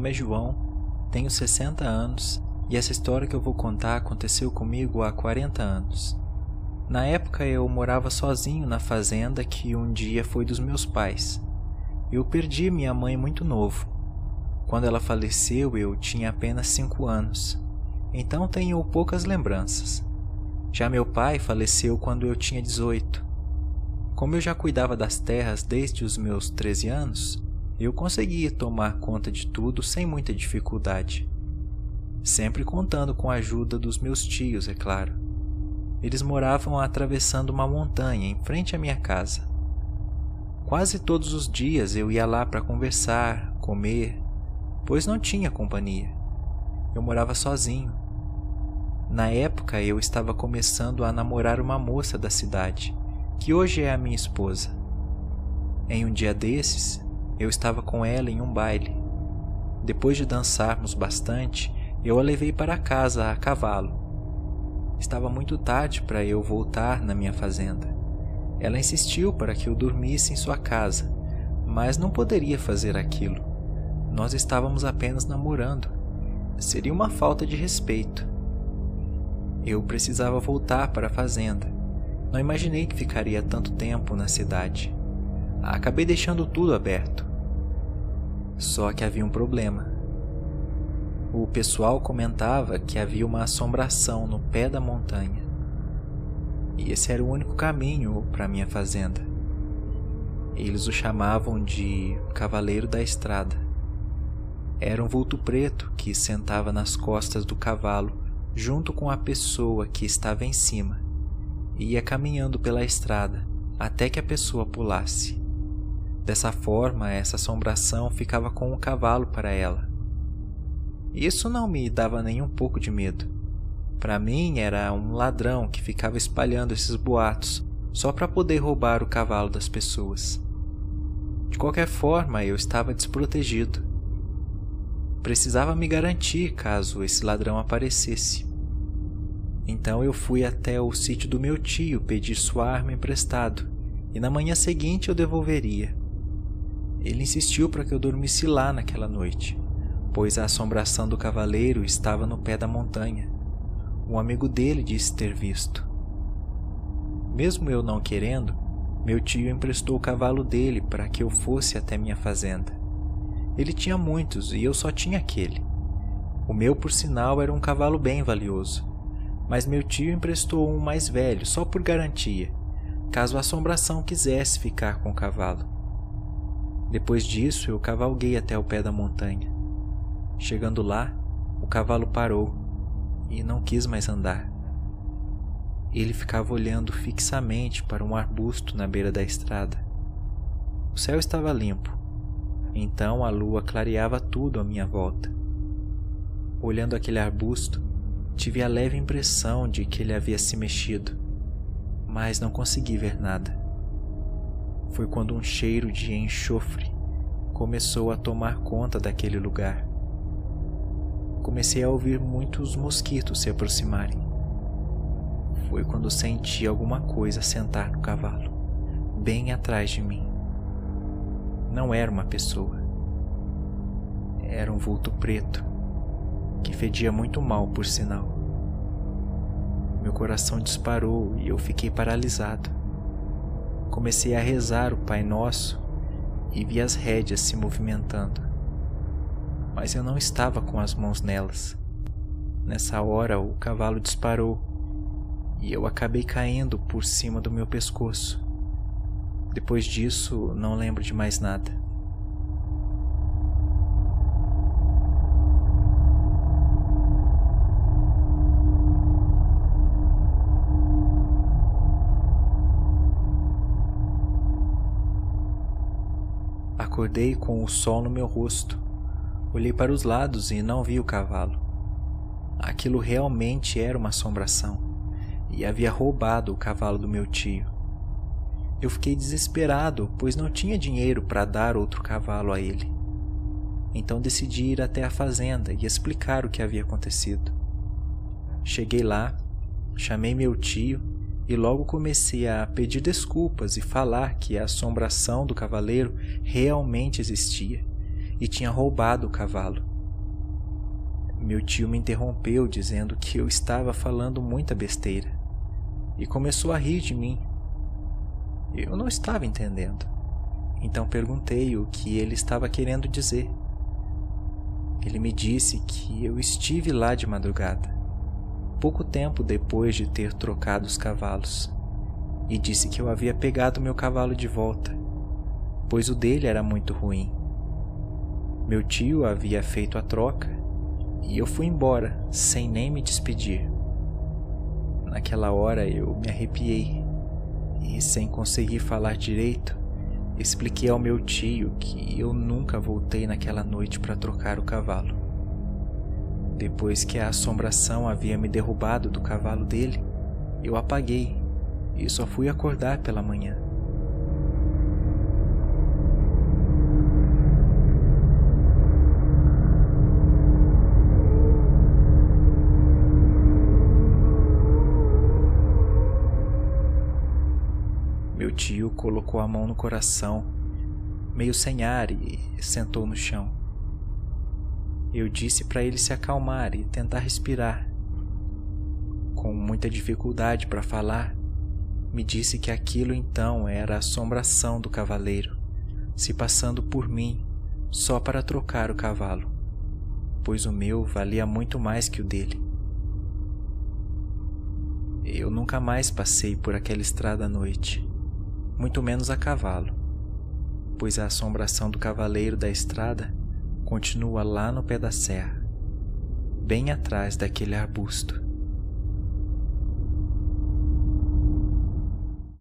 nome é João, tenho 60 anos e essa história que eu vou contar aconteceu comigo há 40 anos. Na época eu morava sozinho na fazenda que um dia foi dos meus pais. Eu perdi minha mãe muito novo. Quando ela faleceu eu tinha apenas 5 anos, então tenho poucas lembranças. Já meu pai faleceu quando eu tinha 18. Como eu já cuidava das terras desde os meus 13 anos, eu conseguia tomar conta de tudo sem muita dificuldade. Sempre contando com a ajuda dos meus tios, é claro. Eles moravam atravessando uma montanha em frente à minha casa. Quase todos os dias eu ia lá para conversar, comer, pois não tinha companhia. Eu morava sozinho. Na época eu estava começando a namorar uma moça da cidade, que hoje é a minha esposa. Em um dia desses, eu estava com ela em um baile. Depois de dançarmos bastante, eu a levei para casa a cavalo. Estava muito tarde para eu voltar na minha fazenda. Ela insistiu para que eu dormisse em sua casa, mas não poderia fazer aquilo. Nós estávamos apenas namorando. Seria uma falta de respeito. Eu precisava voltar para a fazenda. Não imaginei que ficaria tanto tempo na cidade. Acabei deixando tudo aberto. Só que havia um problema. O pessoal comentava que havia uma assombração no pé da montanha. E esse era o único caminho para minha fazenda. Eles o chamavam de Cavaleiro da Estrada. Era um vulto preto que sentava nas costas do cavalo, junto com a pessoa que estava em cima, e ia caminhando pela estrada até que a pessoa pulasse. Dessa forma, essa assombração ficava com o cavalo para ela. Isso não me dava nem um pouco de medo. Para mim, era um ladrão que ficava espalhando esses boatos só para poder roubar o cavalo das pessoas. De qualquer forma, eu estava desprotegido. Precisava me garantir caso esse ladrão aparecesse. Então eu fui até o sítio do meu tio pedir sua arma emprestado, e na manhã seguinte eu devolveria. Ele insistiu para que eu dormisse lá naquela noite, pois a assombração do cavaleiro estava no pé da montanha. Um amigo dele disse ter visto. Mesmo eu não querendo, meu tio emprestou o cavalo dele para que eu fosse até minha fazenda. Ele tinha muitos e eu só tinha aquele. O meu, por sinal, era um cavalo bem valioso, mas meu tio emprestou um mais velho só por garantia, caso a assombração quisesse ficar com o cavalo. Depois disso, eu cavalguei até o pé da montanha. Chegando lá, o cavalo parou e não quis mais andar. Ele ficava olhando fixamente para um arbusto na beira da estrada. O céu estava limpo, então a lua clareava tudo à minha volta. Olhando aquele arbusto, tive a leve impressão de que ele havia se mexido, mas não consegui ver nada foi quando um cheiro de enxofre começou a tomar conta daquele lugar. Comecei a ouvir muitos mosquitos se aproximarem. Foi quando senti alguma coisa sentar no cavalo, bem atrás de mim. Não era uma pessoa. Era um vulto preto, que fedia muito mal, por sinal. Meu coração disparou e eu fiquei paralisado. Comecei a rezar o Pai Nosso e vi as rédeas se movimentando. Mas eu não estava com as mãos nelas. Nessa hora, o cavalo disparou e eu acabei caindo por cima do meu pescoço. Depois disso, não lembro de mais nada. Acordei com o sol no meu rosto. Olhei para os lados e não vi o cavalo. Aquilo realmente era uma assombração e havia roubado o cavalo do meu tio. Eu fiquei desesperado, pois não tinha dinheiro para dar outro cavalo a ele. Então decidi ir até a fazenda e explicar o que havia acontecido. Cheguei lá, chamei meu tio e logo comecei a pedir desculpas e falar que a assombração do cavaleiro realmente existia e tinha roubado o cavalo. Meu tio me interrompeu dizendo que eu estava falando muita besteira e começou a rir de mim. Eu não estava entendendo, então perguntei o que ele estava querendo dizer. Ele me disse que eu estive lá de madrugada, pouco tempo depois de ter trocado os cavalos, e disse que eu havia pegado meu cavalo de volta, pois o dele era muito ruim. Meu tio havia feito a troca e eu fui embora sem nem me despedir. Naquela hora eu me arrepiei e, sem conseguir falar direito, Expliquei ao meu tio que eu nunca voltei naquela noite para trocar o cavalo. Depois que a assombração havia me derrubado do cavalo dele, eu apaguei e só fui acordar pela manhã. Meu tio colocou a mão no coração, meio sem ar, e sentou no chão. Eu disse para ele se acalmar e tentar respirar. Com muita dificuldade para falar, me disse que aquilo então era a assombração do cavaleiro, se passando por mim só para trocar o cavalo, pois o meu valia muito mais que o dele. Eu nunca mais passei por aquela estrada à noite muito menos a cavalo, pois a assombração do cavaleiro da estrada continua lá no pé da serra, bem atrás daquele arbusto.